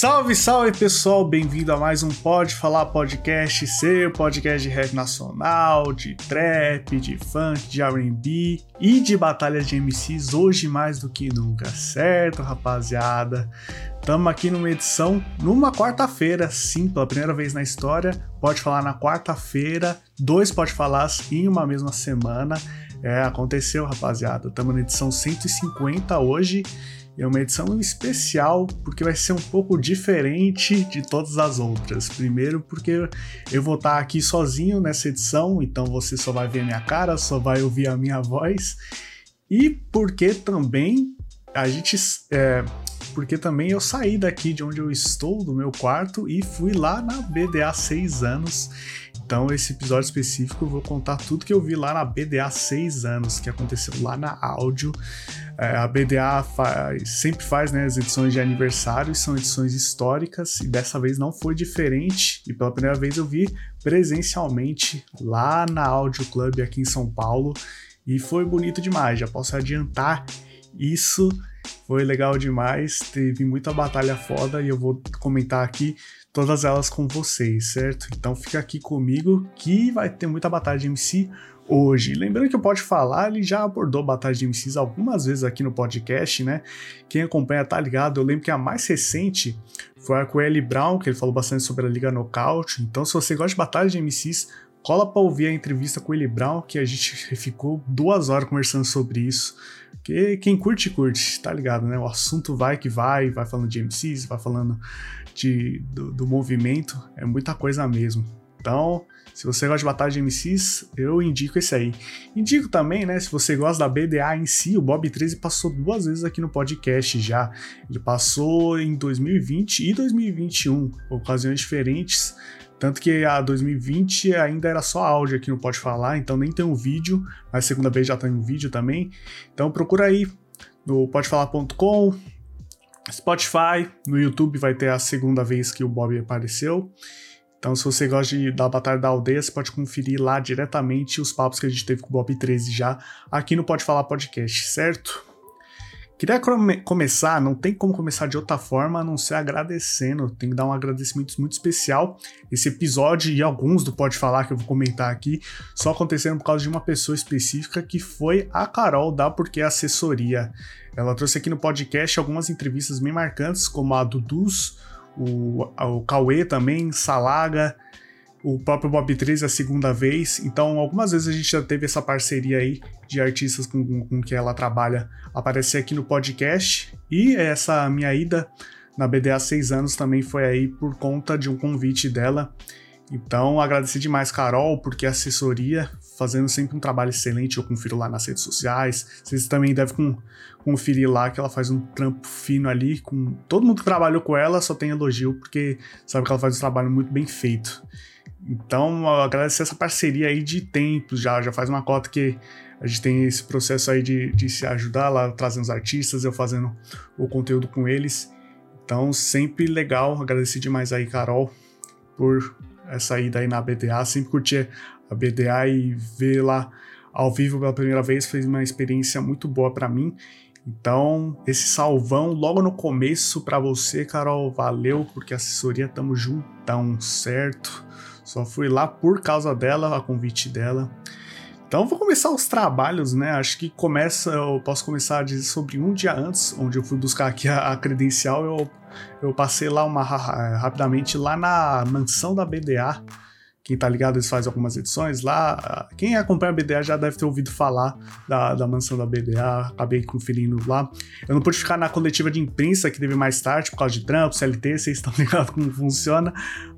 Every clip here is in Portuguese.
Salve, salve pessoal, bem-vindo a mais um Pode Falar Podcast, seu podcast de rap nacional, de trap, de funk, de RB e de batalhas de MCs, hoje mais do que nunca, certo, rapaziada? Estamos aqui numa edição, numa quarta-feira, sim, pela primeira vez na história, pode falar na quarta-feira, dois pode falar em uma mesma semana. É, aconteceu, rapaziada. Estamos na edição 150 hoje é uma edição especial porque vai ser um pouco diferente de todas as outras. Primeiro, porque eu vou estar aqui sozinho nessa edição, então você só vai ver a minha cara, só vai ouvir a minha voz. E porque também a gente. É, porque também eu saí daqui de onde eu estou, do meu quarto, e fui lá na BDA 6 anos. Então, esse episódio específico eu vou contar tudo que eu vi lá na BDA 6 anos, que aconteceu lá na áudio. É, a BDA faz, sempre faz né, as edições de aniversário, são edições históricas, e dessa vez não foi diferente. E pela primeira vez eu vi presencialmente lá na Audio Club aqui em São Paulo. E foi bonito demais, já posso adiantar isso. Foi legal demais, teve muita batalha foda e eu vou comentar aqui todas elas com vocês, certo? Então fica aqui comigo que vai ter muita batalha de MC hoje. Lembrando que o Pode Falar, ele já abordou Batalha de MCs algumas vezes aqui no podcast, né? Quem acompanha tá ligado. Eu lembro que a mais recente foi a com Eli Brown, que ele falou bastante sobre a Liga Knockout. Então, se você gosta de Batalha de MCs, cola pra ouvir a entrevista com o Eli Brown, que a gente ficou duas horas conversando sobre isso. Porque quem curte, curte, tá ligado, né? O assunto vai que vai, vai falando de MCs, vai falando de, do, do movimento, é muita coisa mesmo. Então, se você gosta de batalha de MCs, eu indico esse aí. Indico também, né, se você gosta da BDA em si, o Bob 13 passou duas vezes aqui no podcast já. Ele passou em 2020 e 2021, ocasiões diferentes. Tanto que a 2020 ainda era só áudio aqui no Pode Falar, então nem tem um vídeo, mas segunda vez já tem um vídeo também. Então procura aí no podefalar.com, Spotify, no YouTube vai ter a segunda vez que o Bob apareceu. Então, se você gosta de, da Batalha da Aldeia, você pode conferir lá diretamente os papos que a gente teve com o Bob 13 já aqui no Pode Falar Podcast, certo? Queria come começar, não tem como começar de outra forma a não ser agradecendo. Tem que dar um agradecimento muito especial. Esse episódio e alguns do Pode Falar que eu vou comentar aqui só aconteceram por causa de uma pessoa específica que foi a Carol da Porque Assessoria. Ela trouxe aqui no podcast algumas entrevistas bem marcantes, como a do Dus, o, o Cauê também, Salaga, o próprio Bob 13 a segunda vez. Então, algumas vezes a gente já teve essa parceria aí de artistas com, com, com que ela trabalha aparecer aqui no podcast. E essa minha ida na BDA há seis anos também foi aí por conta de um convite dela. Então, agradecer demais, Carol, porque a assessoria, fazendo sempre um trabalho excelente, eu confiro lá nas redes sociais. Vocês também devem conferir lá que ela faz um trampo fino ali. com Todo mundo que trabalhou com ela só tem elogio, porque sabe que ela faz um trabalho muito bem feito. Então, agradecer essa parceria aí de tempos já, já faz uma cota que a gente tem esse processo aí de, de se ajudar lá, trazendo os artistas, eu fazendo o conteúdo com eles. Então, sempre legal, agradecer demais aí, Carol, por essa ida aí na BDA, sempre curti a BDA e ver lá ao vivo pela primeira vez foi uma experiência muito boa para mim. Então, esse salvão logo no começo para você, Carol, valeu, porque assessoria tamo juntão, certo? Só fui lá por causa dela, a convite dela. Então vou começar os trabalhos, né? Acho que começa, eu posso começar a dizer sobre um dia antes, onde eu fui buscar aqui a, a credencial, eu, eu passei lá uma rapidamente lá na mansão da BDA. Quem tá ligado, eles fazem algumas edições lá. Quem acompanha a BDA já deve ter ouvido falar da, da mansão da BDA. Acabei conferindo lá. Eu não pude ficar na coletiva de imprensa que teve mais tarde, por causa de trampo, CLT, vocês estão ligados como funciona.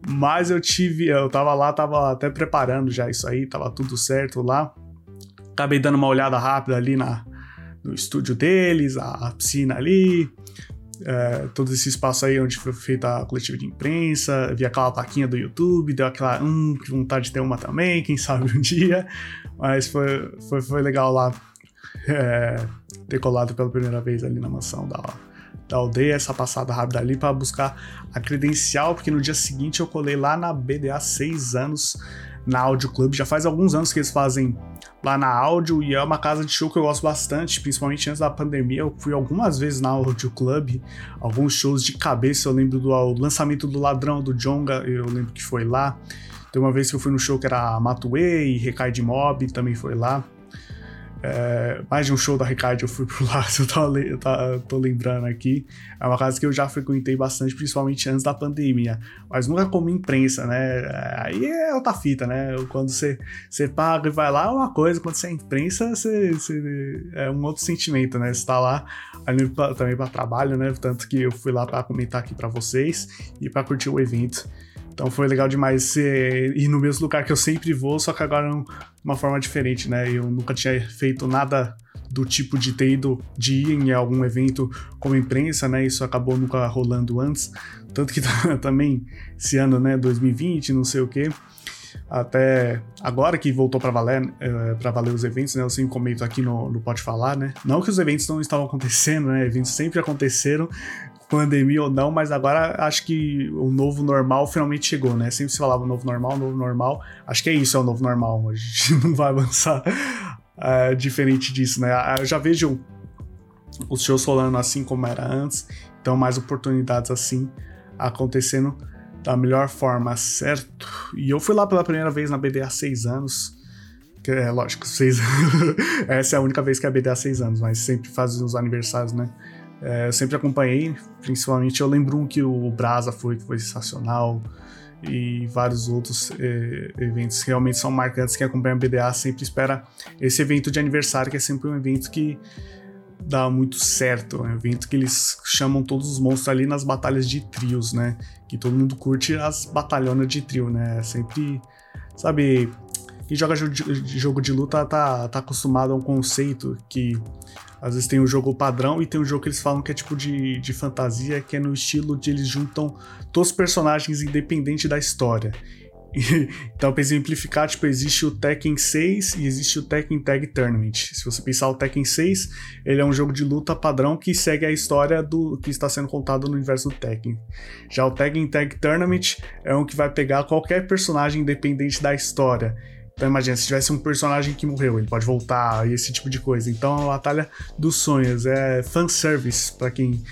Mas eu tive, eu tava lá, tava até preparando já isso aí, tava tudo certo lá. Acabei dando uma olhada rápida ali na, no estúdio deles, a, a piscina ali. É, todo esse espaço aí onde foi feita a coletiva de imprensa, vi aquela plaquinha do YouTube, deu aquela, hum, que vontade de ter uma também, quem sabe um dia, mas foi, foi, foi legal lá é, ter colado pela primeira vez ali na mansão da, da aldeia, essa passada rápida ali para buscar a credencial, porque no dia seguinte eu colei lá na BDA 6 anos na Audio Club. Já faz alguns anos que eles fazem lá na Áudio e é uma casa de show que eu gosto bastante, principalmente antes da pandemia. Eu fui algumas vezes na Audio Club, alguns shows de cabeça. Eu lembro do lançamento do Ladrão do Jonga, eu lembro que foi lá. Tem uma vez que eu fui no show que era Matuei, Recai de Mob, também foi lá. É, mais de um show da Ricardo eu fui por lá, eu tô, eu tô, lembrando aqui. É uma casa que eu já frequentei bastante, principalmente antes da pandemia. Mas nunca como imprensa, né? Aí é outra fita, né? Quando você, você paga e vai lá é uma coisa, quando você é imprensa, você, você é um outro sentimento, né? Você tá lá pra, também para trabalho, né? Tanto que eu fui lá para comentar aqui para vocês e para curtir o evento. Então foi legal demais ir no mesmo lugar que eu sempre vou, só que agora de uma forma diferente, né? Eu nunca tinha feito nada do tipo de ter ido de ir em algum evento como imprensa, né? Isso acabou nunca rolando antes. Tanto que também esse ano, né, 2020, não sei o quê. Até agora que voltou para valer, é, para valer os eventos, né? Eu sempre comento aqui no, no Pode Falar, né? Não que os eventos não estavam acontecendo, né? Eventos sempre aconteceram, pandemia ou não, mas agora acho que o novo normal finalmente chegou, né? Sempre se falava novo normal, novo normal. Acho que é isso, é o novo normal. A gente não vai avançar é, diferente disso, né? Eu já vejo os shows rolando assim como era antes, então mais oportunidades assim acontecendo da melhor forma, certo? E eu fui lá pela primeira vez na BD há seis anos. Que é lógico, seis Essa é a única vez que é a BD há seis anos, mas sempre faz os aniversários, né? É, eu sempre acompanhei, principalmente eu lembro um que o Brasa foi, que foi sensacional, e vários outros é, eventos realmente são marcantes. Quem acompanha a BDA sempre espera esse evento de aniversário, que é sempre um evento que dá muito certo. É um evento que eles chamam todos os monstros ali nas batalhas de trios, né? Que todo mundo curte as batalhonas de trio, né? É sempre, sabe, quem joga jogo de luta tá, tá acostumado a um conceito que às vezes tem um jogo padrão e tem um jogo que eles falam que é tipo de, de fantasia, que é no estilo de eles juntam todos os personagens independente da história. então, para exemplificar, tipo, existe o Tekken 6 e existe o Tekken Tag Tournament. Se você pensar o Tekken 6, ele é um jogo de luta padrão que segue a história do que está sendo contado no universo do Tekken. Já o Tekken Tag Tournament é um que vai pegar qualquer personagem independente da história então imagina, se tivesse um personagem que morreu, ele pode voltar e esse tipo de coisa. Então é uma batalha dos sonhos, é fanservice para quem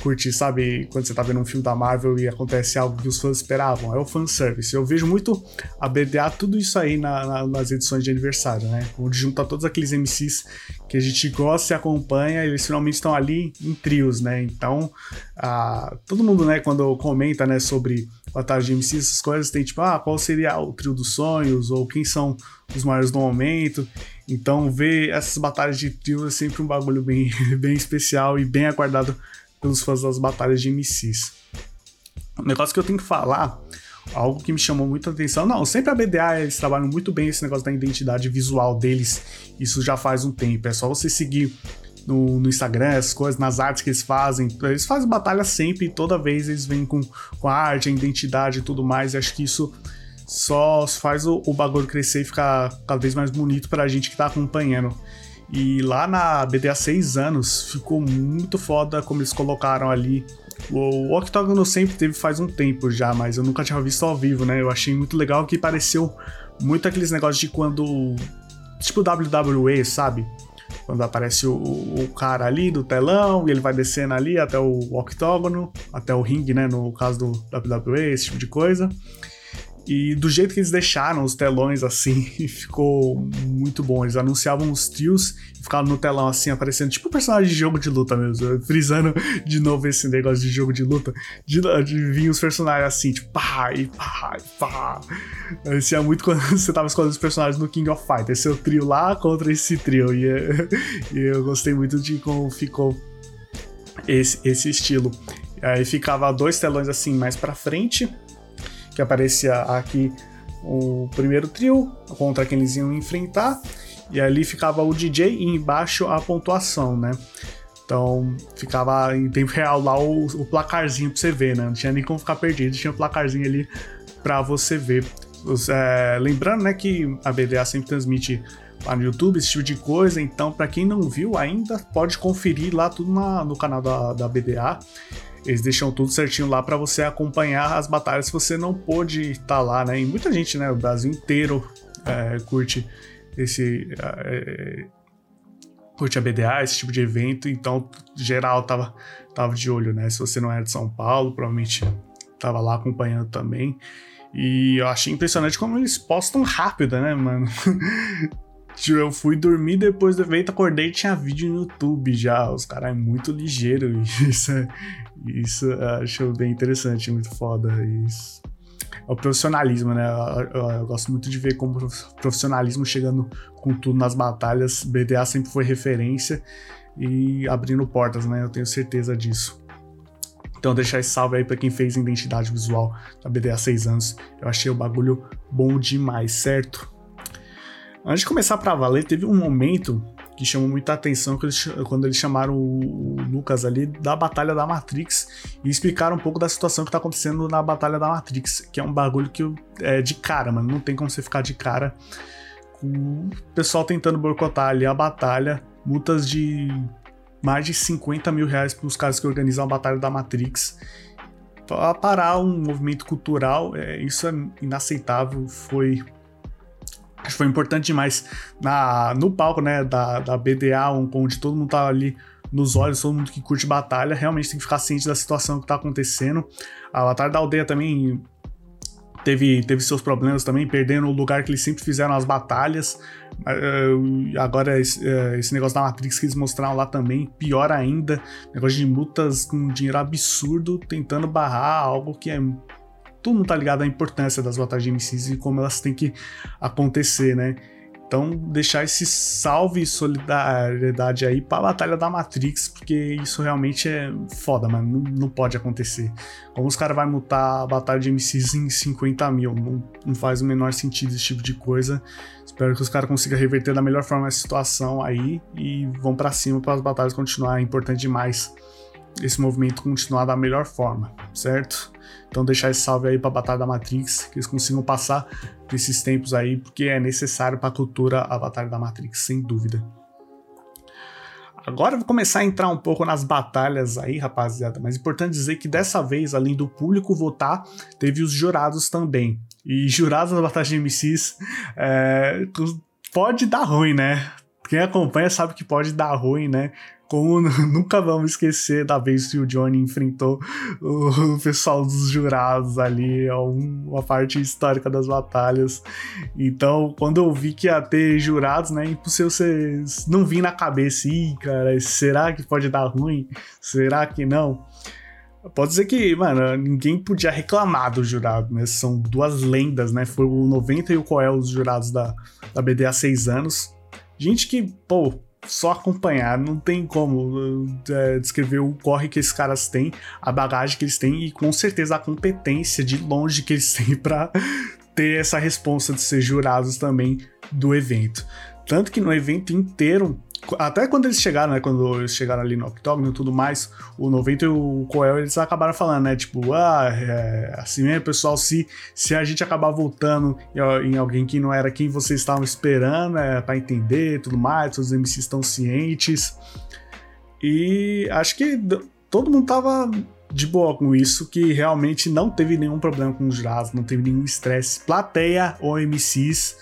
curte, sabe, quando você tá vendo um filme da Marvel e acontece algo que os fãs esperavam, é o fanservice. Eu vejo muito a BDA tudo isso aí na, na, nas edições de aniversário, né? Onde junta todos aqueles MCs que a gente gosta e acompanha, eles finalmente estão ali em trios, né? Então, a, todo mundo, né, quando comenta, né, sobre batalha de MCs, essas coisas, tem tipo, ah, qual seria o trio dos sonhos, ou quem são os maiores do momento. Então, ver essas batalhas de trio é sempre um bagulho bem, bem especial e bem aguardado pelos fãs das batalhas de MCs. Um negócio que eu tenho que falar, algo que me chamou muita atenção. Não, sempre a BDA eles trabalham muito bem esse negócio da identidade visual deles. Isso já faz um tempo. É só você seguir no, no, Instagram, essas coisas, nas artes que eles fazem. Eles fazem batalha sempre toda vez eles vêm com, com a arte, a identidade e tudo mais. E acho que isso só faz o, o bagulho crescer e ficar cada vez mais bonito pra gente que tá acompanhando. E lá na BD há seis anos ficou muito foda como eles colocaram ali. O Octagon sempre teve faz um tempo já, mas eu nunca tinha visto ao vivo, né? Eu achei muito legal que pareceu muito aqueles negócios de quando. Tipo WWE, sabe? Quando aparece o, o, cara ali do telão e ele vai descendo ali até o octógono, até o ringue, né? No caso do WWE, esse tipo de coisa. E do jeito que eles deixaram os telões assim, ficou muito bom. Eles anunciavam os trios e ficavam no telão assim, aparecendo tipo personagem de jogo de luta mesmo. Frisando de novo esse negócio de jogo de luta. De, de vir os personagens assim, tipo, pá, e pá, e pá. Parecia muito quando você tava escolhendo os personagens no King of Fighters. Esse é trio lá contra esse trio. E, e eu gostei muito de como ficou esse, esse estilo. Aí ficava dois telões assim mais pra frente que aparecia aqui o primeiro trio contra quem eles iam enfrentar, e ali ficava o DJ e embaixo a pontuação, né? Então ficava em tempo real lá o, o placarzinho pra você ver, né? Não tinha nem como ficar perdido, tinha o um placarzinho ali pra você ver. É, lembrando, né, que a BDA sempre transmite lá no YouTube, esse tipo de coisa. Então, para quem não viu ainda, pode conferir lá tudo na, no canal da, da BDA. Eles deixam tudo certinho lá para você acompanhar as batalhas se você não pôde estar tá lá, né? E muita gente, né? O Brasil inteiro é, curte esse. É, curte a BDA, esse tipo de evento, então geral tava, tava de olho, né? Se você não é de São Paulo, provavelmente tava lá acompanhando também. E eu achei impressionante como eles postam rápido, né, mano? Tipo, eu fui dormir depois do evento, acordei e tinha vídeo no YouTube já. Os caras é muito ligeiro. Isso, é, isso acho bem interessante, muito foda. Isso. É o profissionalismo, né? Eu, eu, eu, gosto muito de ver como profissionalismo chegando com tudo nas batalhas. BDA sempre foi referência e abrindo portas, né? Eu tenho certeza disso. Então, deixar esse salve aí para quem fez identidade visual da BDA seis anos. Eu achei o bagulho bom demais, certo? Antes de começar para valer, teve um momento que chamou muita atenção quando eles chamaram o Lucas ali da Batalha da Matrix e explicaram um pouco da situação que tá acontecendo na Batalha da Matrix, que é um bagulho que é de cara, mano. Não tem como você ficar de cara com o pessoal tentando boicotar ali a batalha, multas de mais de 50 mil reais para os caras que organizam a Batalha da Matrix. Para parar um movimento cultural, é, isso é inaceitável. Foi Acho que foi importante demais na, no palco, né, da, da BDA, onde todo mundo tá ali nos olhos, todo mundo que curte batalha, realmente tem que ficar ciente da situação que tá acontecendo. A Batalha da Aldeia também teve, teve seus problemas também, perdendo o lugar que eles sempre fizeram as batalhas. Uh, agora, uh, esse, negócio da Matrix que eles mostraram lá também, pior ainda. Negócio de multas com dinheiro absurdo, tentando barrar algo que é todo mundo tá ligado à importância das batalhas de MCs e como elas têm que acontecer, né? Então, deixar esse salve e solidariedade aí pra Batalha da Matrix, porque isso realmente é foda, mano. Não, não pode acontecer. Como os caras vão mutar a Batalha de MCs em 50 mil? Não, não, faz o menor sentido esse tipo de coisa. Espero que os caras consigam reverter da melhor forma a situação aí e vão para cima para as batalhas continuar. É importante demais esse movimento continuar da melhor forma, certo? Então deixar esse salve aí para a Batalha da Matrix, que eles consigam passar esses tempos aí, porque é necessário para a cultura a Batalha da Matrix, sem dúvida. Agora vou começar a entrar um pouco nas batalhas aí, rapaziada, mas é importante dizer que dessa vez, além do público votar, teve os jurados também. E jurados da Batalha de MCs é, pode dar ruim, né? Quem acompanha sabe que pode dar ruim, né? Como nunca vamos esquecer da vez que o Johnny enfrentou o pessoal dos jurados ali, é uma parte histórica das batalhas. Então, quando eu vi que ia ter jurados, né, impossível você não vir na cabeça, ih, cara, será que pode dar ruim? Será que não? Pode dizer que, mano, ninguém podia reclamar do jurado, né? São duas lendas, né? Foi o 90 e o Coel, os jurados da, da BD há seis anos. Gente que, pô, só acompanhar, não tem como é, descrever o corre que esses caras têm, a bagagem que eles têm e com certeza a competência de longe que eles têm para ter essa responsa de ser jurados também do evento. Tanto que no evento inteiro até quando eles chegaram, né? Quando eles chegaram ali no Octógono e tudo mais, o 90 e o Coel, eles acabaram falando, né? Tipo, ah, é, assim mesmo, pessoal, se, se a gente acabar voltando em, alguém que não era quem vocês estavam esperando, é, para entender tudo mais, todos os MCs estão cientes. E acho que todo mundo tava de boa com isso, que realmente não teve nenhum problema com os jurados, não teve nenhum estresse. Plateia ou MCs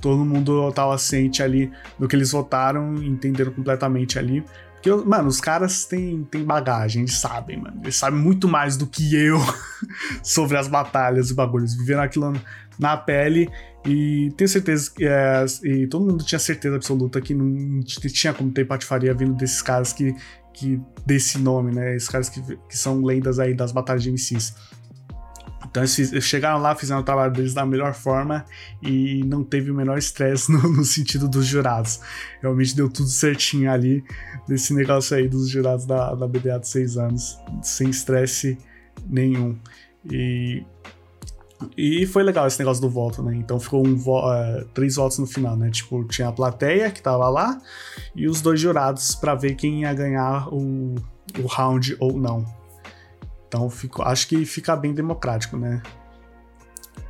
todo mundo tava ciente ali do que eles votaram, entenderam completamente ali. Porque, mano, os caras têm, têm bagagem, eles sabem, mano. Eles sabem muito mais do que eu sobre as batalhas e bagulhos. Viveram aquilo na pele e tenho certeza que. É, e todo mundo tinha certeza absoluta que não tinha como ter patifaria vindo desses caras que. que desse nome, né? Esses caras que, que são lendas aí das batalhas de MCs. Então eles chegaram lá, fizeram o trabalho deles da melhor forma e não teve o menor estresse no, no, sentido dos jurados. Realmente deu tudo certinho ali desse negócio aí dos jurados da, da BDA de seis anos, sem estresse nenhum. E E foi legal esse negócio do voto, né? Então ficou um vo uh, três votos no final, né? Tipo, tinha a plateia que tava lá e os dois jurados para ver quem ia ganhar o, o round ou não. Então ficou, acho que fica bem democrático, né?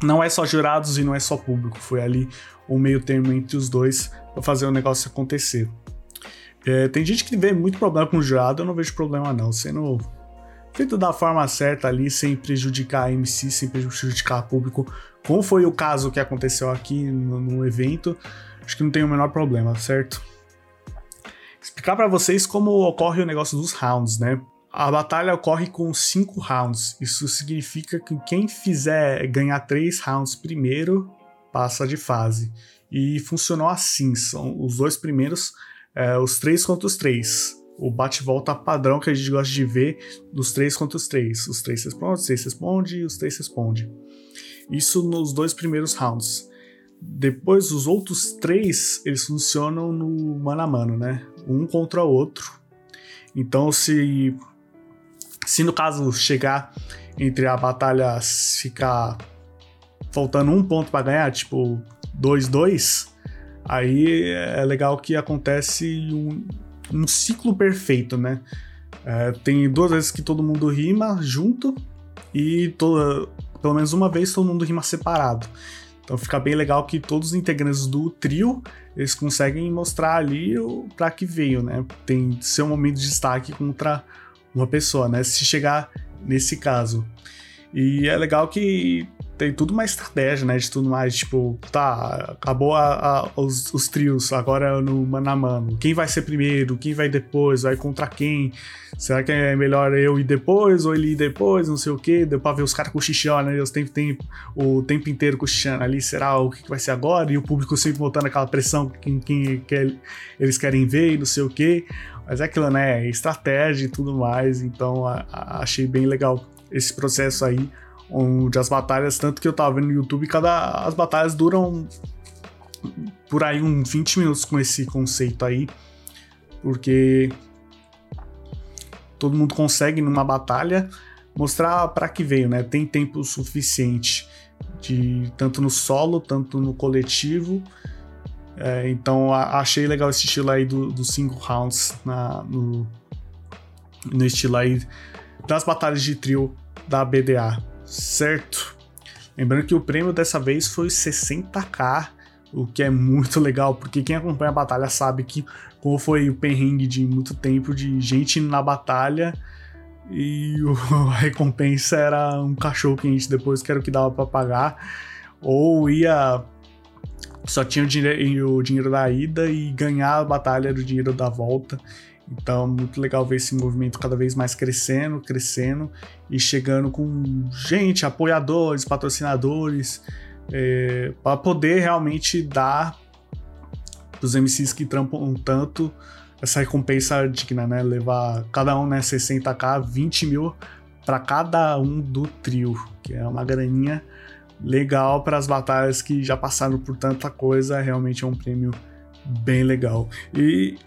Não é só jurados e não é só público, foi ali o um meio termo entre os dois para fazer o negócio acontecer. É, tem gente que vê muito problema com o jurado, eu não vejo problema não, sendo feito da forma certa ali, sem prejudicar a MC, sem prejudicar o público, como foi o caso que aconteceu aqui no, no evento, acho que não tem o menor problema, certo? Explicar para vocês como ocorre o negócio dos rounds, né? A batalha ocorre com cinco rounds. Isso significa que quem fizer ganhar três rounds primeiro passa de fase. E funcionou assim: são os dois primeiros, é, os três contra os três o bate-volta padrão que a gente gosta de ver dos três contra os três. Os três respondem, os três respondem os três respondem. Isso nos dois primeiros rounds. Depois, os outros três, eles funcionam no mano a mano, né? Um contra o outro. Então, se, se no caso chegar entre a batalha ficar faltando um ponto para ganhar, tipo 2-2, aí é legal que acontece um, um ciclo perfeito, né? É, tem duas vezes que todo mundo rima junto e toda, pelo menos uma vez todo mundo rima separado. Então fica bem legal que todos os integrantes do trio eles conseguem mostrar ali para que veio, né? Tem seu momento de destaque contra uma pessoa, né? Se chegar nesse caso. E é legal que tem tudo uma estratégia, né? De tudo mais, tipo, tá, acabou a, a, os, os, trios, agora no mano a mano. Quem vai ser primeiro? Quem vai depois? Vai contra quem? Será que é melhor eu ir depois ou ele ir depois? Não sei o que. Deu pra ver os caras cochichando, né? Os tempo, tempo, o tempo inteiro cochichando ali. Será o que, que vai ser agora? E o público sempre botando aquela pressão quem, quem quer, eles querem ver e não sei o que. Mas é aquilo, né? Estratégia e tudo mais. Então a, achei bem legal esse processo aí onde as batalhas, tanto que eu tava vendo no YouTube, cada as batalhas duram por aí uns 20 minutos com esse conceito aí, porque todo mundo consegue numa batalha mostrar para que veio, né? Tem tempo suficiente de tanto no solo, tanto no coletivo. É, então a, achei legal esse estilo aí dos do cinco rounds na, no, no estilo aí das batalhas de trio da BDA certo? Lembrando que o prêmio dessa vez foi 60k, o que é muito legal, porque quem acompanha a batalha sabe que como foi o perrengue de muito tempo de gente indo na batalha e a recompensa era um cachorro quente depois que era o que dava para pagar, ou ia só tinha o dinheiro, o dinheiro da ida e ganhar a batalha era o dinheiro da volta. Então, muito legal ver esse movimento cada vez mais crescendo, crescendo e chegando com gente, apoiadores, patrocinadores, é, para poder realmente dar para os MCs que trampam tanto essa recompensa digna, né? Levar cada um, né, 60k, 20 mil para cada um do trio, que é uma graninha legal para as batalhas que já passaram por tanta coisa, realmente é um prêmio bem legal. E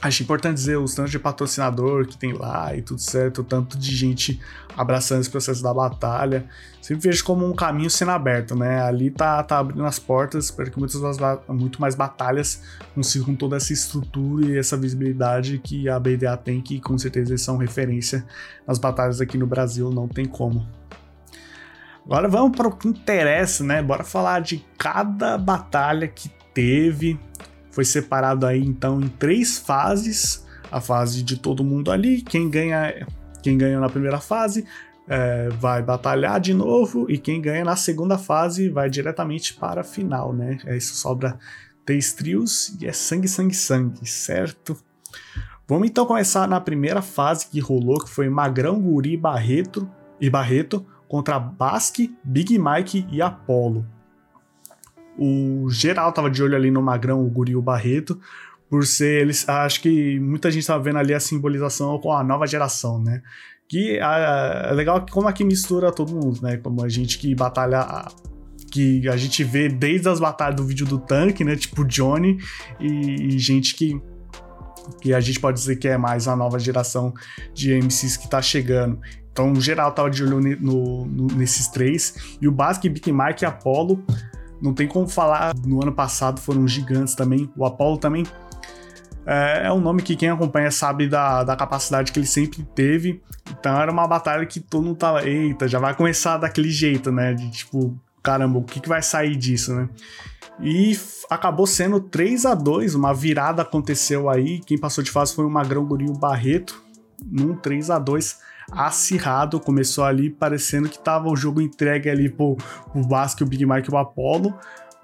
Acho importante dizer os tantos de patrocinador que tem lá e tudo certo, o tanto de gente abraçando esse processo da batalha. Sempre vejo como um caminho sendo aberto, né? Ali tá, tá abrindo as portas para que muitas, muito mais batalhas consigam toda essa estrutura e essa visibilidade que a BDA tem, que com certeza eles são referência nas batalhas aqui no Brasil, não tem como. Agora vamos para o que interessa, né? Bora falar de cada batalha que teve foi separado aí então em três fases. A fase de todo mundo ali, quem ganha, quem ganha na primeira fase é, vai batalhar de novo e quem ganha na segunda fase vai diretamente para a final, né? É isso sobra três trios e é sangue, sangue, sangue, certo? Vamos então começar na primeira fase que rolou, que foi Magrão, Guri, Barreto e Barreto contra Basque, Big Mike e Apollo o geral tava de olho ali no Magrão, o Guri o Barreto, por ser eles. Acho que muita gente tava vendo ali a simbolização com a nova geração, né? Que é legal como aqui mistura todo mundo, né? Como a gente que batalha. Que a gente vê desde as batalhas do vídeo do tanque, né? Tipo Johnny, e, e gente que que a gente pode dizer que é mais a nova geração de MCs que tá chegando. Então, geral tava de olho no, no, nesses três. E o Basque, Big Mike e Apollo, não tem como falar. No ano passado foram gigantes também. O Apollo também é, é um nome que quem acompanha sabe da, da capacidade que ele sempre teve. Então era uma batalha que todo mundo tava, eita, já vai começar daquele jeito, né? De tipo, caramba, o que, que vai sair disso, né? E acabou sendo 3 a 2 uma virada aconteceu aí. Quem passou de fase foi o Magrão Gurinho Barreto, num 3 a 2 acirrado. Começou ali parecendo que tava o jogo entregue ali pro, pro Vasco, o Big Mike e o Apollo.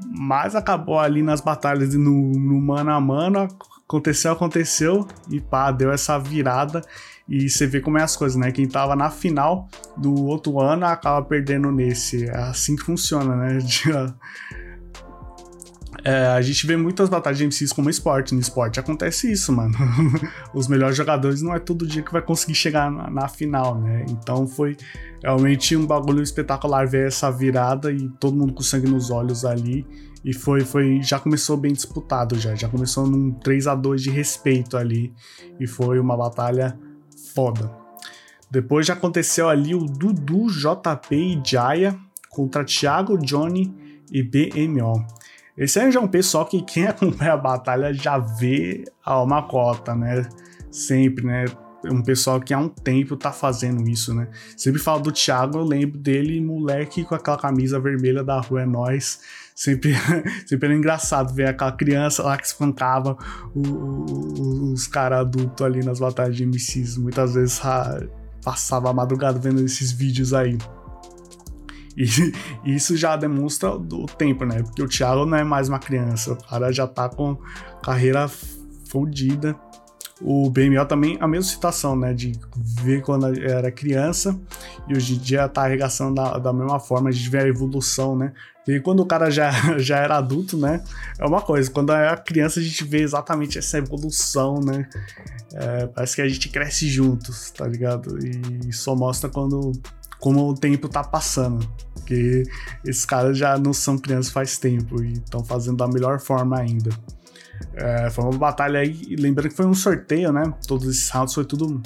Mas acabou ali nas batalhas no, no mano a mano. Aconteceu, aconteceu e pá, deu essa virada. E você vê como é as coisas, né? Quem tava na final do outro ano acaba perdendo nesse. É assim que funciona, né? É, a gente vê muitas batalhas de MCs como esporte. No esporte acontece isso, mano. Os melhores jogadores não é todo dia que vai conseguir chegar na, na, final, né? Então foi realmente um bagulho espetacular ver essa virada e todo mundo com sangue nos olhos ali. E foi, foi já começou bem disputado já. Já começou num 3 a 2 de respeito ali. E foi uma batalha foda. Depois já aconteceu ali o Dudu, JP e Jaya contra Thiago, Johnny e BMO. Esse é um pessoal que quem acompanha a batalha já vê a cota, né? Sempre, né? Um pessoal que há um tempo tá fazendo isso, né? Sempre falo do Thiago, eu lembro dele, moleque com aquela camisa vermelha da rua é nós. Sempre, sempre era engraçado ver aquela criança lá que espancava o, o, os caras adultos ali nas batalhas de MCs. Muitas vezes passava a madrugada vendo esses vídeos aí. E, isso já demonstra o tempo, né? Porque o Thiago não é mais uma criança, o cara já tá com carreira fodida. O BMO também, a mesma situação, né? De ver quando era criança e hoje em dia tá arregaçando da, da mesma forma, a gente vê a evolução, né? E quando o cara já, já era adulto, né? É uma coisa, quando é criança a gente vê exatamente essa evolução, né? É, parece que a gente cresce juntos, tá ligado? E só mostra quando como o tempo tá passando. Porque esses caras já não são crianças faz tempo e estão fazendo da melhor forma ainda. É, foi uma batalha aí, lembrando que foi um sorteio, né? Todos esses rounds foi tudo.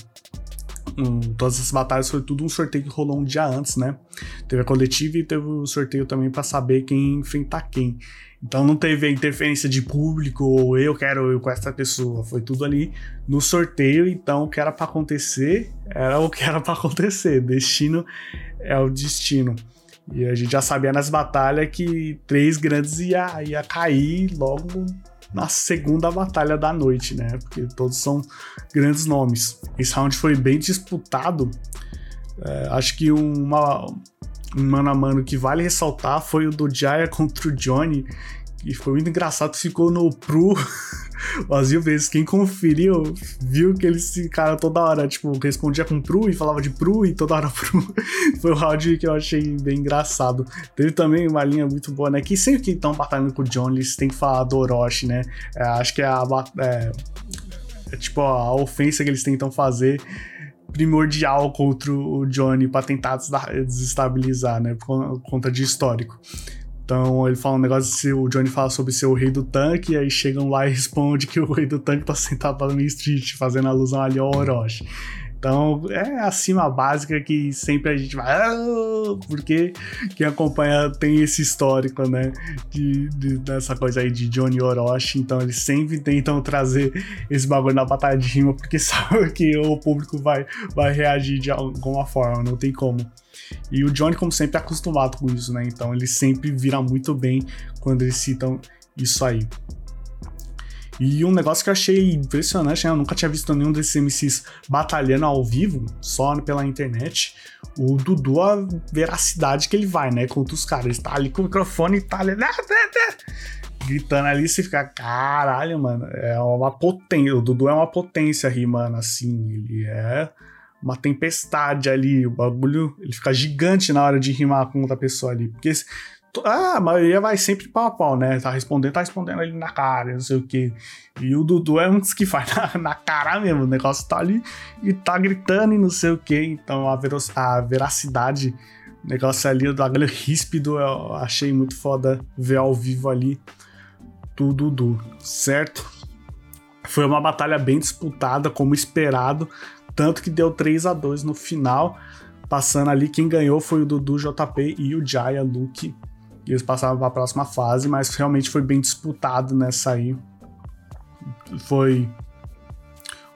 Um, todas essas batalhas foi tudo um sorteio que rolou um dia antes, né? Teve a coletiva e teve o sorteio também para saber quem enfrentar quem. Então não teve interferência de público ou eu quero eu com essa pessoa. Foi tudo ali no sorteio. Então o que era para acontecer era o que era para acontecer. Destino é o destino. E a gente já sabia nas batalhas que três grandes ia, ia cair logo na segunda batalha da noite, né? Porque todos são grandes nomes. Esse round foi bem disputado. É, acho que uma, um mano a mano que vale ressaltar foi o do Jaya contra o Johnny, que foi muito engraçado, ficou no Pro vazio vezes. Quem conferiu viu que eles ficaram toda hora, tipo, respondia com Pro e falava de Pro e toda hora Pro. foi um round que eu achei bem engraçado. Teve também uma linha muito boa, né? Que sempre que estão batalhando com o Johnny, eles têm que falar do Orochi, né? É, acho que é a. É, é, tipo a ofensa que eles tentam fazer primordial contra o Johnny para tentar desestabilizar, né? Por conta de histórico. Então ele fala um negócio, se o Johnny fala sobre ser o rei do tanque, e aí chegam lá e respondem que o rei do tanque tá sentado lá no Street, fazendo alusão ali ao Orochi. Então é a cima básica que sempre a gente vai. Ah", porque quem acompanha tem esse histórico, né? De, de, dessa coisa aí de Johnny Orochi. Então eles sempre tentam trazer esse bagulho na batalha de rima, porque sabe que o público vai, vai reagir de alguma forma, não tem como. E o Johnny, como sempre, é acostumado com isso, né? Então ele sempre vira muito bem quando eles citam isso aí. E um negócio que eu achei impressionante, né? Eu nunca tinha visto nenhum desses MCs batalhando ao vivo, só pela internet. O Dudu, a veracidade que ele vai, né? Contra os caras. Ele tá ali com o microfone e tá ali. Né, gritando ali, você fica, caralho, mano. É uma potência. O Dudu é uma potência rimando assim. Ele é uma tempestade ali. O bagulho. Ele fica gigante na hora de rimar com outra pessoa ali. Porque ah, a maioria vai sempre pau a pau, né? Tá respondendo, tá respondendo ali na cara, não sei o que. E o Dudu é um dos que faz na, na, cara mesmo. O negócio tá ali e tá gritando e não sei o que. Então a, a veracidade, o negócio ali, o bagulho ríspido, eu achei muito foda ver ao vivo ali do Dudu, certo? Foi uma batalha bem disputada, como esperado. Tanto que deu 3 a 2 no final passando ali, quem ganhou foi o Dudu JP e o Jaya Luke. E eles passaram para a próxima fase, mas realmente foi bem disputado nessa aí. Foi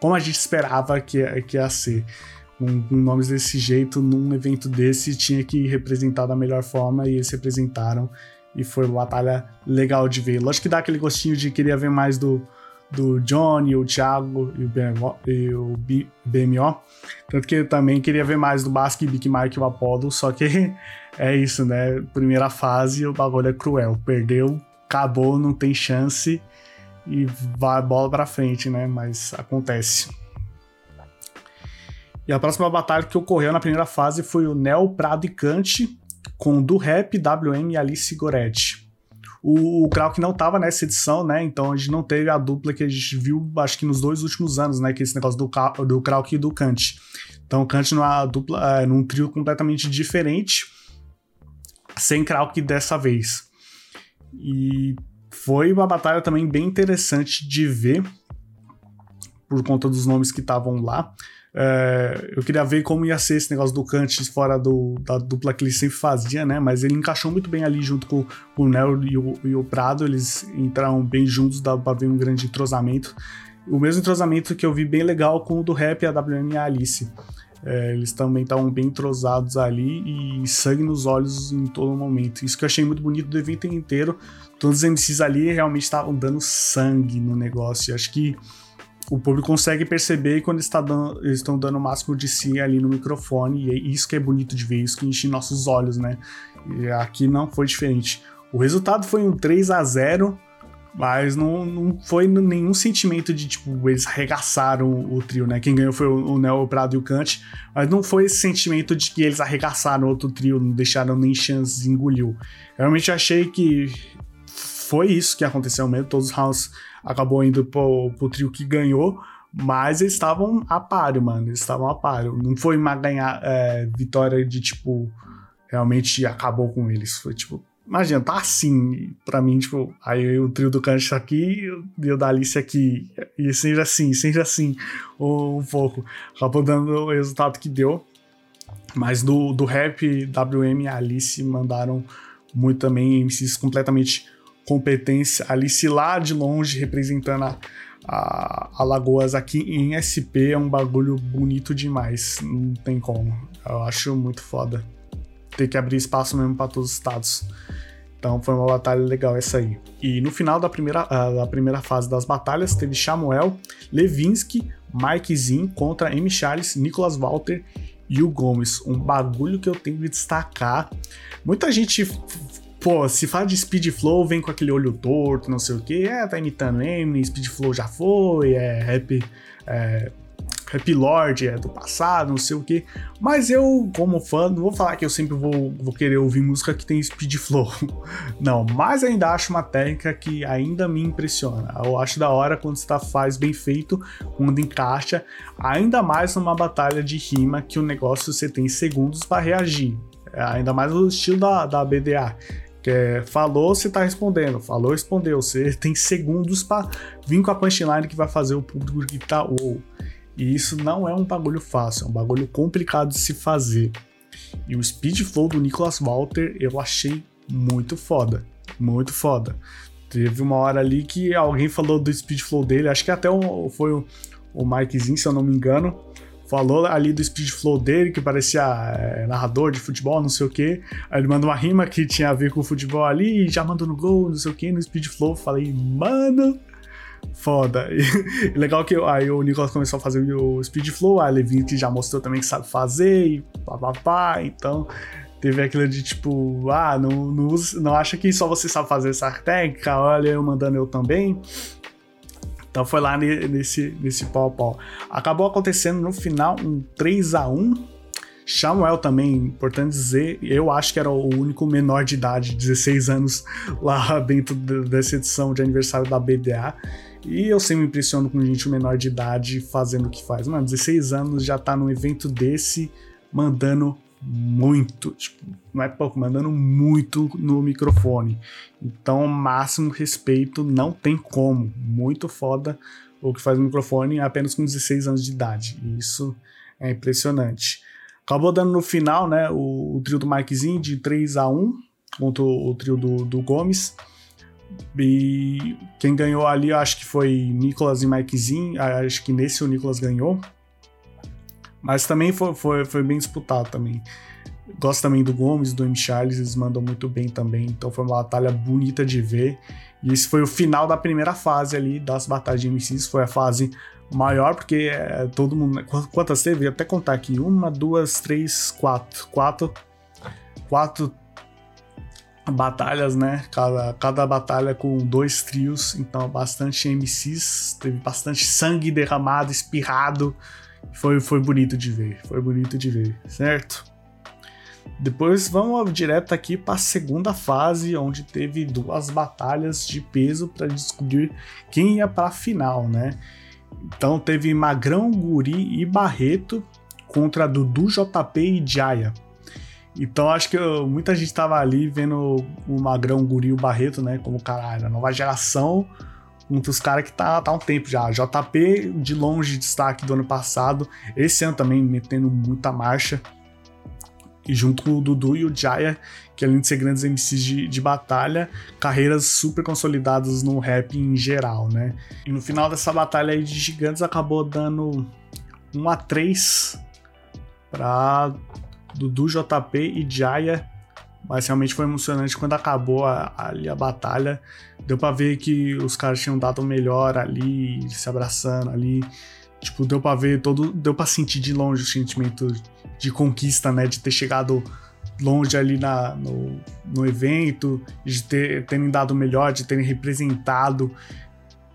como a gente esperava que, que ia ser. Com, nomes desse jeito, num evento desse, tinha que representar da melhor forma e eles representaram. E foi uma batalha legal de ver. Lógico que dá aquele gostinho de queria ver mais do, do Johnny, o Thiago e o, BMO, e o BMO. Tanto que eu também queria ver mais do Basque, Big Mike e o Apollo, só que é isso, né? Primeira fase, o bagulho é cruel. Perdeu, acabou, não tem chance e vai bola pra frente, né? Mas acontece. E a próxima batalha que ocorreu na primeira fase foi o Neo Prado e Kant com do Rap, WM e Alice Goretti. O, o Krauk não tava nessa edição, né? Então a gente não teve a dupla que a gente viu, acho que nos dois últimos anos, né? Que é esse negócio do, do Krauk e do Kant. Então o Kant numa dupla, é, num trio completamente diferente, sem Krauk dessa vez. E foi uma batalha também bem interessante de ver, por conta dos nomes que estavam lá. É, eu queria ver como ia ser esse negócio do Kant fora do, da dupla que ele sempre fazia, né? Mas ele encaixou muito bem ali junto com, com o Nel e o, e o, Prado. Eles entraram bem juntos, dá pra ver um grande entrosamento. O mesmo entrosamento que eu vi bem legal com o do Rap, a WM e a Alice. É, eles também estavam bem entrosados ali e sangue nos olhos em todo momento. Isso que eu achei muito bonito do evento inteiro. Todos os MCs ali realmente estavam dando sangue no negócio. Acho que o público consegue perceber quando está dando, eles estão dando o máximo de si ali no microfone, e é isso que é bonito de ver, isso que enche nossos olhos, né? E aqui não foi diferente. O resultado foi um 3 a 0 mas não, não foi nenhum sentimento de, tipo, eles arregaçaram o trio, né? Quem ganhou foi o, o Neo Prado e o Kant, mas não foi esse sentimento de que eles arregaçaram outro trio, não deixaram nem chances, engoliu. Realmente achei que foi isso que aconteceu mesmo, todos os rounds acabou indo pro, pro trio que ganhou, mas eles estavam a páreo, mano. Eles estavam a páreo. Não foi uma ganhar é, vitória de tipo. Realmente acabou com eles. Foi tipo. Imagina, tá assim pra mim, tipo, aí o trio do Kanji aqui e o da Alice aqui. E seja assim, seja assim, um pouco. Acabou dando o resultado que deu. Mas do, do rap, WM e Alice mandaram muito também, MCs completamente competência. Alice lá de longe representando a, a, Alagoas aqui em SP é um bagulho bonito demais. Não tem como. Eu acho muito foda. Ter que abrir espaço mesmo para todos os estados. Então foi uma batalha legal essa aí. E no final da primeira, uh, da primeira fase das batalhas teve Samuel, Levinsky, Mike Zin contra M. Charles, Nicolas Walter e o Gomes. Um bagulho que eu tenho que destacar. Muita gente pô, se fala de Speed Flow, vem com aquele olho torto, não sei o que, é, tá imitando Eminem, Speed Flow já foi, é rap, é, rap Lord é do passado, não sei o que. Mas eu, como fã, não vou falar que eu sempre vou, vou querer ouvir música que tem Speed Flow. Não, mas ainda acho uma técnica que ainda me impressiona. Eu acho da hora quando você tá, faz bem feito, quando encaixa, ainda mais numa batalha de rima que o negócio você tem segundos para reagir. É, ainda mais no estilo da, da BDA que é, falou, você tá respondendo. Falou, respondeu. Você tem segundos para vir com a punchline que vai fazer o público gritar ou. E isso não é um bagulho fácil, é um bagulho complicado de se fazer. E o speed flow do Nicholas Walter eu achei muito foda. Muito foda. Teve uma hora ali que alguém falou do speed flow dele, acho que até um, foi o, o Mikezinho, se eu não me engano falou ali do speed flow dele, que parecia é, narrador de futebol, não sei o que. Aí ele mandou uma rima que tinha a ver com o futebol ali, já mandou no gol, não sei o que, no speed flow. Falei, mano, foda. E, legal que aí o Nicolas começou a fazer o speed flow, a Levin que já mostrou também que sabe fazer, e pá, então teve aquilo de tipo, ah, não, não, não acha que só você sabe fazer essa técnica, olha eu mandando eu também. Então foi lá nesse, nesse pau pau. Acabou acontecendo no final um 3 a 1 Samuel também, importante dizer, eu acho que era o único menor de idade, 16 anos, lá dentro dessa edição de aniversário da BDA. E eu sempre me impressiono com gente menor de idade fazendo o que faz. Mano, 16 anos já tá num evento desse, mandando muito, tipo, não é pouco, mandando muito no microfone. Então, máximo respeito, não tem como. Muito foda o que faz o microfone apenas com 16 anos de idade. Isso é impressionante. Acabou dando no final, né, o, o trio do Mikezinho de 3 a 1 contra o, o trio do, do Gomes. E quem ganhou ali, eu acho que foi Nicolas e Mikezinho. Acho que nesse o Nicolas ganhou. Mas também foi, foi, foi bem disputado também. Gosto também do Gomes, do M. Charles, eles mandam muito bem também. Então foi uma batalha bonita de ver. E esse foi o final da primeira fase ali das batalhas de MCs. Foi a fase maior, porque é, todo mundo. Quantas teve? Vou até contar aqui. Uma, duas, três, quatro. Quatro. Quatro batalhas, né? Cada, cada batalha com dois trios. Então, bastante MCs. Teve bastante sangue derramado, espirrado. Foi, foi bonito de ver. Foi bonito de ver, certo? Depois vamos direto aqui para a segunda fase, onde teve duas batalhas de peso para descobrir quem ia para a final, né? Então teve Magrão, Guri e Barreto contra Dudu, JP e Jaya. Então acho que eu, muita gente tava ali vendo o Magrão, o Guri o Barreto, né? Como caralho, a nova geração contra os caras que tá, tá há um tempo já. JP de longe destaque do ano passado, esse ano também metendo muita marcha. E junto com o Dudu e o Jaya, que além de ser grandes MCs de, de batalha, carreiras super consolidadas no rap em geral, né? E no final dessa batalha aí de gigantes acabou dando 1 a 3 para Dudu, JP e Jaya. Mas realmente foi emocionante quando acabou a, ali a batalha. Deu pra ver que os caras tinham dado melhor ali, se abraçando ali. Tipo, deu pra ver todo. Deu pra sentir de longe o sentimento de conquista, né? De ter chegado longe ali na, no, no evento, de ter, terem dado melhor, de terem representado.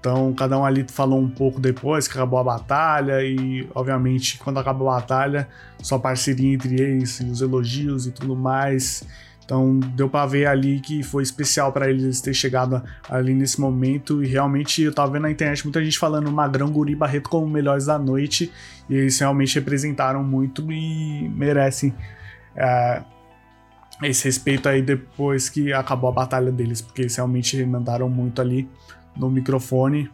Então, cada um ali falou um pouco depois que acabou a batalha, e obviamente, quando acabou a batalha, só parceria entre eles, os elogios e tudo mais. Então deu para ver ali que foi especial para eles ter chegado ali nesse momento. E realmente eu tava vendo na internet muita gente falando Magrão, Guri Barreto como melhores da noite. E eles realmente representaram muito e merecem é, esse respeito aí depois que acabou a batalha deles, porque eles realmente mandaram muito ali no microfone.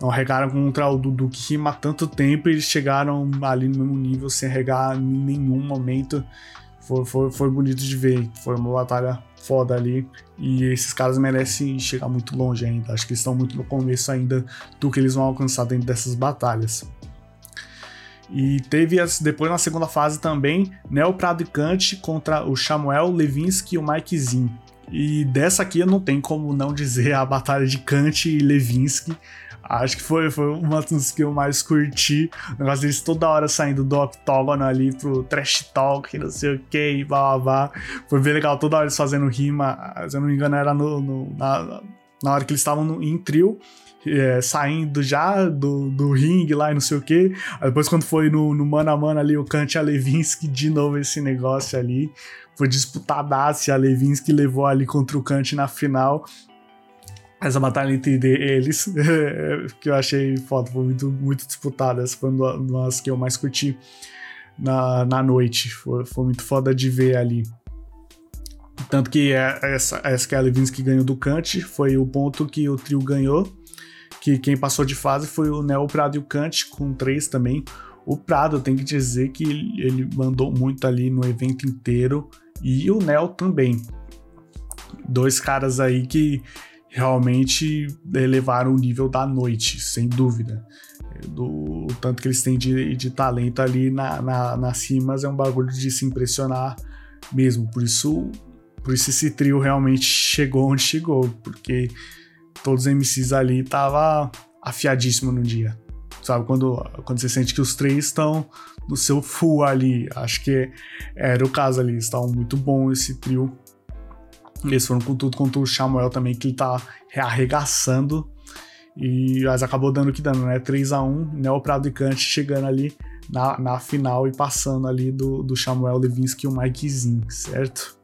Não regaram contra o Dudu que rima tanto tempo e eles chegaram ali no mesmo nível sem regar em nenhum momento foi, foi, foi bonito de ver. Foi uma batalha foda ali. E esses caras merecem chegar muito longe ainda. Acho que estão muito no começo ainda do que eles vão alcançar dentro dessas batalhas. E teve as, depois na segunda fase também Neo Prado e Kant contra o Samuel, Levinsky e o Mikezinho. E dessa aqui eu não tenho como não dizer a batalha de Kant e Levinsky. Acho que foi, foi uma das que eu mais curti. O negócio deles toda hora saindo do octógono ali pro trash talk, não sei o que, e blá blá blá. Foi bem legal, toda hora eles fazendo rima. Se eu não me engano, era no, no na, na hora que eles estavam em trio. É, saindo já do, do ringue lá e não sei o que. Depois, quando foi no, no mano a mano ali, o Kant e a Levinsky, de novo esse negócio ali. Foi disputadaço. A Levinsky levou ali contra o Kant na final essa batalha entre eles, que eu achei foda, foi muito, muito disputada. Essa foi uma das que eu mais curti na, na noite. Foi, foi muito foda de ver ali. Tanto que é, essa, essa que a Levinsky ganhou do Kant, foi o ponto que o trio ganhou. Que quem passou de fase foi o Neo, o Prado e o Kant, com três também. O Prado, tem que dizer que ele mandou muito ali no evento inteiro. E o Neo também. Dois caras aí que realmente elevaram o nível da noite, sem dúvida. Do tanto que eles têm de, de talento ali na, na, nas rimas é um bagulho de se impressionar mesmo. Por isso, por isso esse trio realmente chegou onde chegou, porque todos os MCs ali tava afiadíssimo no dia. Sabe, quando, quando você sente que os três estão no seu full ali. Acho que era o caso ali, estavam muito bom esse trio. Eles foram com tudo contra o Samuel também, que ele tá arregaçando. E mas acabou dando o que dando, né? 3x1, Neo Prado e Kant chegando ali na, na final e passando ali do, do Samuel Levinsky e o Mikezinho, certo?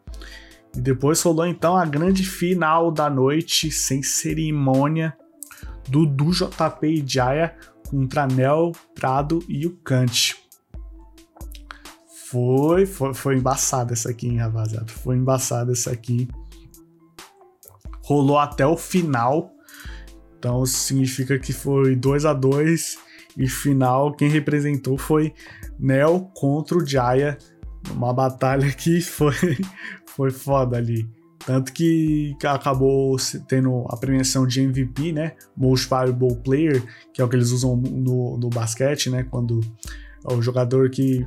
E depois rolou então a grande final da noite, sem cerimônia, do, JP e Jaya contra Neo Prado e o Kant. Foi, foi, foi embaçada essa aqui, hein, rapaziada? Foi embaçada essa aqui rolou até o final. Então significa que foi 2 a 2 e final quem representou foi Nel contra o Jaya Uma batalha que foi, foi foda ali. Tanto que acabou tendo a premiação de MVP, né? Most Valuable Player, que é o que eles usam no, no basquete, né? Quando é o jogador que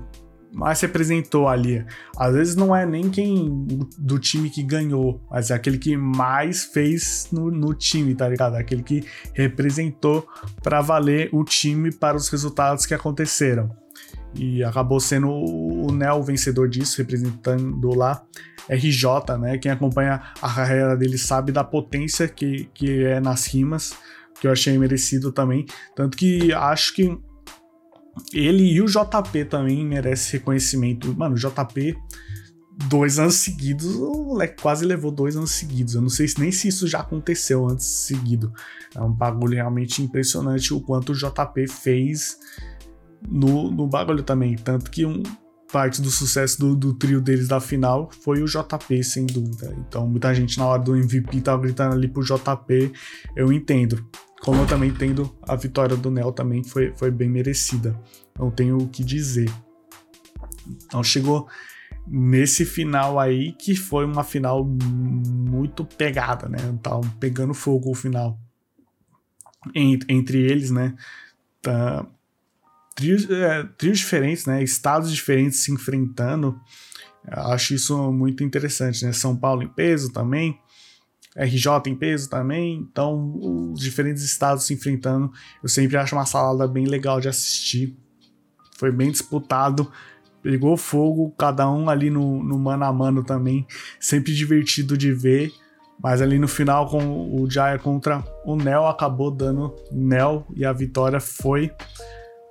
mais representou ali. Às vezes não é nem quem do time que ganhou, mas é aquele que mais fez no, no time, tá ligado? Aquele que representou para valer o time para os resultados que aconteceram. E acabou sendo o Nel vencedor disso, representando lá RJ, né? Quem acompanha a carreira dele sabe da potência que, que é nas rimas, que eu achei merecido também. Tanto que acho que ele e o JP também merecem reconhecimento. Mano, o JP, dois anos seguidos, o moleque quase levou dois anos seguidos. Eu não sei nem se isso já aconteceu antes seguido. É um bagulho realmente impressionante o quanto o JP fez no, no bagulho também. Tanto que um, parte do sucesso do, do, trio deles da final foi o JP, sem dúvida. Então, muita gente na hora do MVP tava gritando ali pro JP, eu entendo. Como eu também entendo a vitória do Nel também foi, foi bem merecida. Não tenho o que dizer. Então chegou nesse final aí que foi uma final muito pegada, né? Tava pegando fogo o final entre eles, né? Tá, trios, é, trios diferentes, né? Estados diferentes se enfrentando. Acho isso muito interessante, né? São Paulo em peso também. RJ em peso também, então os diferentes estados se enfrentando, eu sempre acho uma salada bem legal de assistir. Foi bem disputado, pegou fogo, cada um ali no, no mano a mano também, sempre divertido de ver. Mas ali no final, com o Jaya contra o Nel, acabou dando Nel e a vitória foi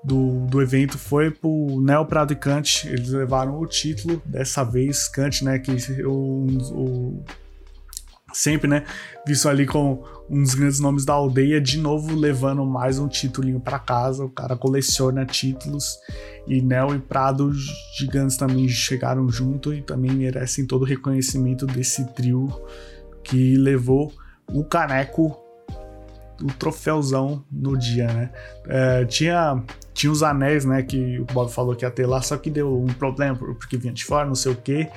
do, do evento foi pro Nel Prado e Kant. Eles levaram o título dessa vez. Kant, né? Que o, o sempre, né, visto ali com um dos grandes nomes da aldeia, de novo levando mais um título para casa. O cara coleciona títulos e Nel e Prado gigantes também chegaram junto e também merecem todo o reconhecimento desse trio que levou o caneco, o troféuzão no dia, né? É, tinha tinha os anéis, né, que o Bob falou que ia ter lá, só que deu um problema porque vinha de fora, não sei o que.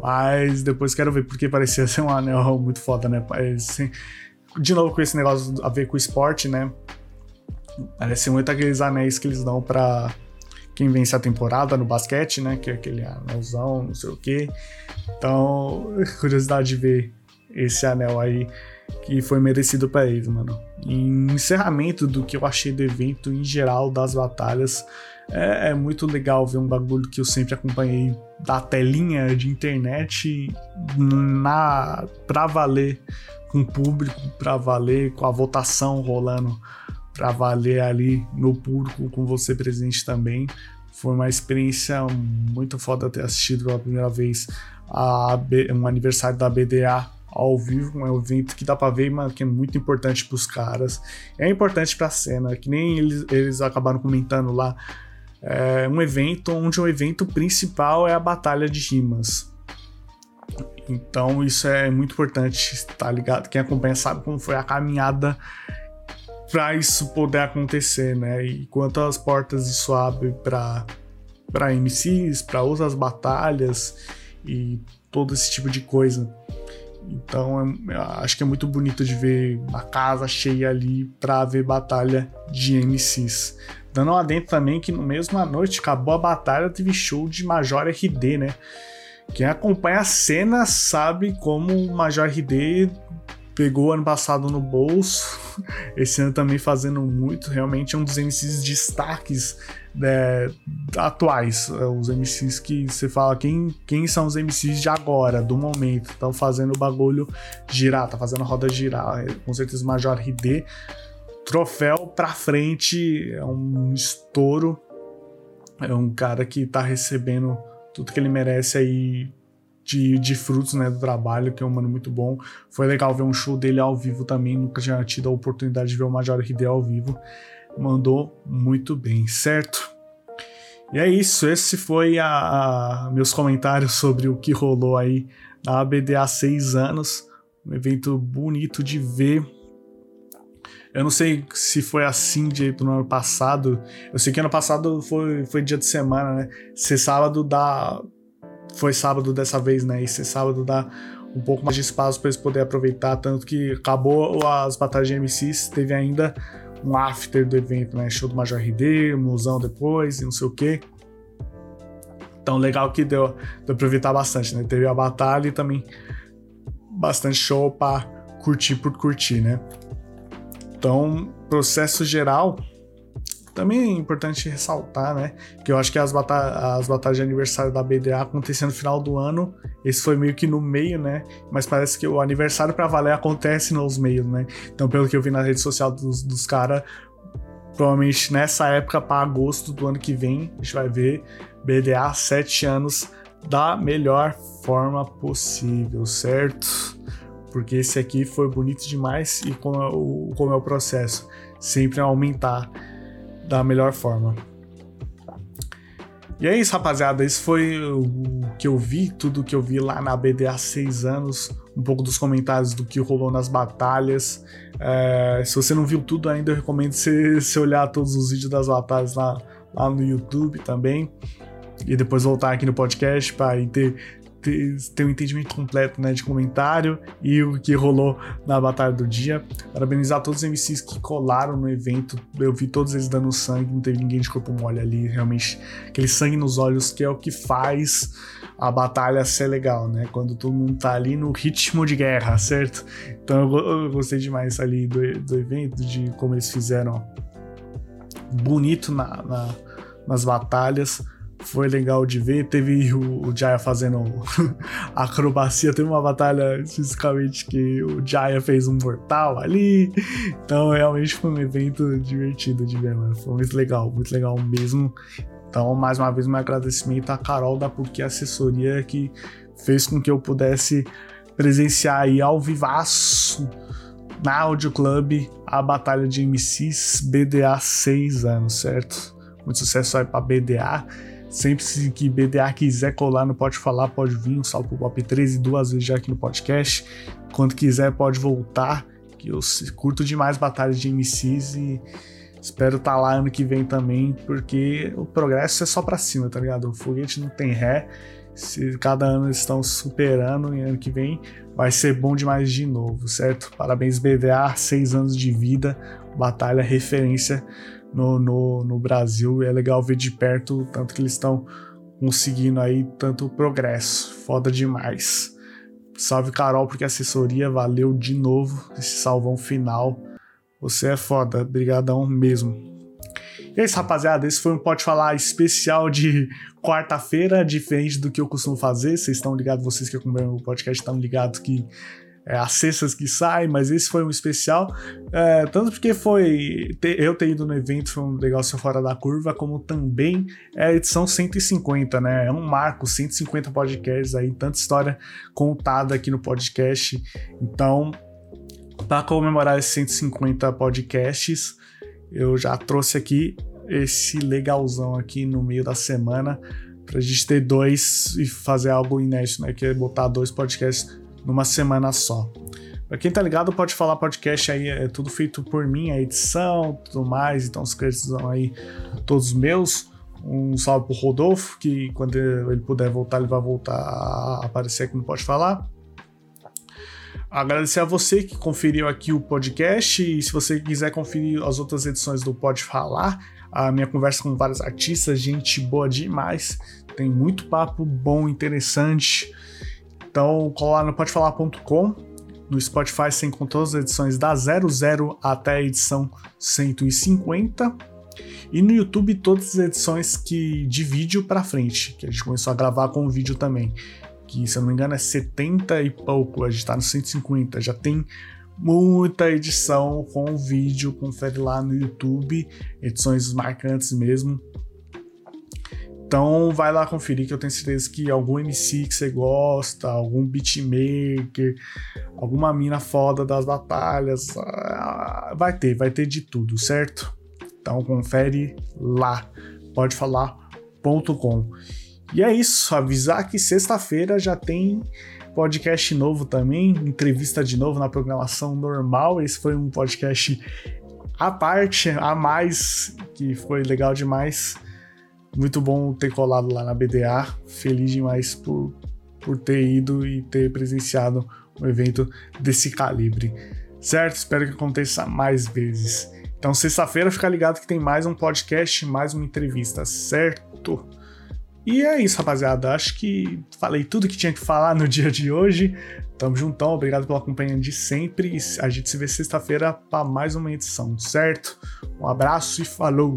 Mas depois quero ver, porque parecia ser um anel muito foda, né? De novo com esse negócio a ver com o esporte, né? Parece muito aqueles anéis que eles dão pra quem vence a temporada no basquete, né? Que é aquele anelzão, não sei o que. Então, curiosidade de ver esse anel aí que foi merecido para eles, mano. Em encerramento do que eu achei do evento em geral das batalhas, é, é, muito legal ver um bagulho que eu sempre acompanhei da telinha de internet na pra valer com o público, pra valer com a votação rolando pra valer ali no público com você presente também. Foi uma experiência muito foda ter assistido pela primeira vez a, um aniversário da BDA ao vivo, é um evento que dá pra ver, mas que é muito importante pros caras. É importante pra cena, que nem eles, eles acabaram comentando lá. É um evento onde o evento principal é a batalha de rimas. Então isso é muito importante, tá ligado? Quem acompanha sabe como foi a caminhada para isso poder acontecer, né? E quantas portas isso abre para para MCs, para outras batalhas e todo esse tipo de coisa. Então acho que é muito bonito de ver a casa cheia ali para ver batalha de MCs. Dando um adentro também que no mesma noite acabou a batalha, teve show de Major RD, né? Quem acompanha a cena sabe como o Major RD pegou ano passado no bolso, esse ano também fazendo muito, realmente é um dos MCs destaques né, atuais, é, os MCs que você fala quem, quem são os MCs de agora, do momento, estão fazendo o bagulho girar, tá fazendo a roda girar, é, com certeza o Major RD, troféu pra frente, é um estouro, é um cara que tá recebendo tudo que ele merece aí de, de frutos né, do trabalho, que é um mano muito bom. Foi legal ver um show dele ao vivo também, nunca tinha tido a oportunidade de ver o Major RD ao vivo. Mandou muito bem, certo? E é isso, esse foi a, a meus comentários sobre o que rolou aí na ABD há seis anos. Um evento bonito de ver. Eu não sei se foi assim de, no ano passado. Eu sei que ano passado foi, foi dia de semana, né? Ser sábado dá foi sábado dessa vez, né? Esse sábado dá um pouco mais de espaço para eles poderem aproveitar, tanto que acabou as batalhas de MCs, teve ainda um after do evento, né? Show do Major RD, musão depois e não sei o que. Então, legal que deu, deu pra aproveitar bastante, né? Teve a batalha e também bastante show para curtir por curtir, né? Então, processo geral, também é importante ressaltar, né? Que eu acho que as, bata as batalhas de aniversário da BDA aconteciam no final do ano. Esse foi meio que no meio, né? Mas parece que o aniversário para valer acontece nos meios, né? Então, pelo que eu vi na rede social dos, dos caras, provavelmente nessa época, para agosto do ano que vem, a gente vai ver BDA 7 anos da melhor forma possível, certo? Porque esse aqui foi bonito demais e como é o, como é o processo, sempre aumentar da melhor forma. E é isso, rapaziada. Esse foi o que eu vi, tudo que eu vi lá na BD há seis anos. Um pouco dos comentários do que rolou nas batalhas. É, se você não viu tudo ainda, eu recomendo você, você olhar todos os vídeos das batalhas lá, lá no YouTube também. E depois voltar aqui no podcast para ter ter, ter um entendimento completo né, de comentário e o que rolou na batalha do dia. Parabenizar todos os MCs que colaram no evento. Eu vi todos eles dando sangue, não teve ninguém de corpo mole ali. Realmente, aquele sangue nos olhos que é o que faz a batalha ser legal, né? Quando todo mundo tá ali no ritmo de guerra, certo? Então eu, eu gostei demais ali do, do evento, de como eles fizeram bonito na, na nas batalhas foi legal de ver. Teve o, o Jaya fazendo acrobacia, teve uma batalha fisicamente que o Jaya fez um mortal ali. Então realmente foi um evento divertido de ver, mano. Foi muito legal, muito legal mesmo. Então, mais uma vez, meu agradecimento à Carol da Porque Assessoria que fez com que eu pudesse presenciar aí ao vivaço na Audio Club a batalha de MCs BDA 6 anos, certo? Muito sucesso aí pra BDA. Sempre que BDA quiser colar no Pode Falar, pode vir. Um salve pro Pop 13 duas vezes já aqui no podcast. Quando quiser, pode voltar. Que eu curto demais batalhas de MCs e espero estar tá lá ano que vem também, porque o progresso é só pra cima, tá ligado? O foguete não tem ré. Se cada ano eles estão superando, e ano que vem vai ser bom demais de novo, certo? Parabéns, BDA, seis anos de vida, batalha referência no, no, no Brasil. é legal ver de perto tanto que eles estão conseguindo aí tanto progresso. Foda demais. Salve Carol, porque assessoria valeu de novo esse salvão final. Você é foda, brigadão mesmo. E é isso, rapaziada. Esse foi um Pode Falar especial de quarta-feira, diferente do que eu costumo fazer. Vocês estão ligados, vocês que acompanham o podcast estão ligados que é, as cestas que saem, mas esse foi um especial. É, tanto porque foi. eu ter ido no evento foi um negócio fora da curva, como também é a edição 150, né? É um marco, 150 podcasts aí, tanta história contada aqui no podcast. Então, para comemorar esses 150 podcasts, eu já trouxe aqui esse legalzão aqui no meio da semana pra gente ter dois e fazer algo inédito, né? Que é botar dois podcasts numa semana só. Pra quem tá ligado, pode falar podcast aí, é tudo feito por mim, a edição, tudo mais, então os créditos são aí todos meus. Um salve pro Rodolfo, que quando ele puder voltar, ele vai voltar a aparecer aqui no Pode Falar. Agradecer a você que conferiu aqui o podcast e se você quiser conferir as outras edições do Pode Falar, a minha conversa com vários artistas, gente boa demais, tem muito papo bom, interessante. Então, cola lá no podefalar.com. No Spotify você encontra todas as edições da 00 até a edição 150. E no YouTube todas as edições que de vídeo para frente, que a gente começou a gravar com vídeo também. Que se eu não me engano é 70 e pouco, a gente tá no 150, já tem muita edição com vídeo, confere lá no YouTube, edições marcantes mesmo. Então vai lá conferir que eu tenho certeza que algum MC que você gosta, algum beatmaker, alguma mina foda das batalhas, ah, vai ter, vai ter de tudo, certo? Então confere lá, pode falar.com. E é isso, avisar que sexta-feira já tem podcast novo também, entrevista de novo na programação normal. Esse foi um podcast à parte, a mais, que foi legal demais Muito bom ter colado lá na BDA. Feliz demais por, por ter ido e ter presenciado um evento desse calibre. Certo? Espero que aconteça mais vezes. Então, sexta-feira, fica ligado que tem mais um podcast, mais uma entrevista, certo? E é isso, rapaziada. Acho que falei tudo que tinha que falar no dia de hoje. Tamo juntão, obrigado pela companhia de sempre. A gente se vê sexta-feira para mais uma edição, certo? Um abraço e falou!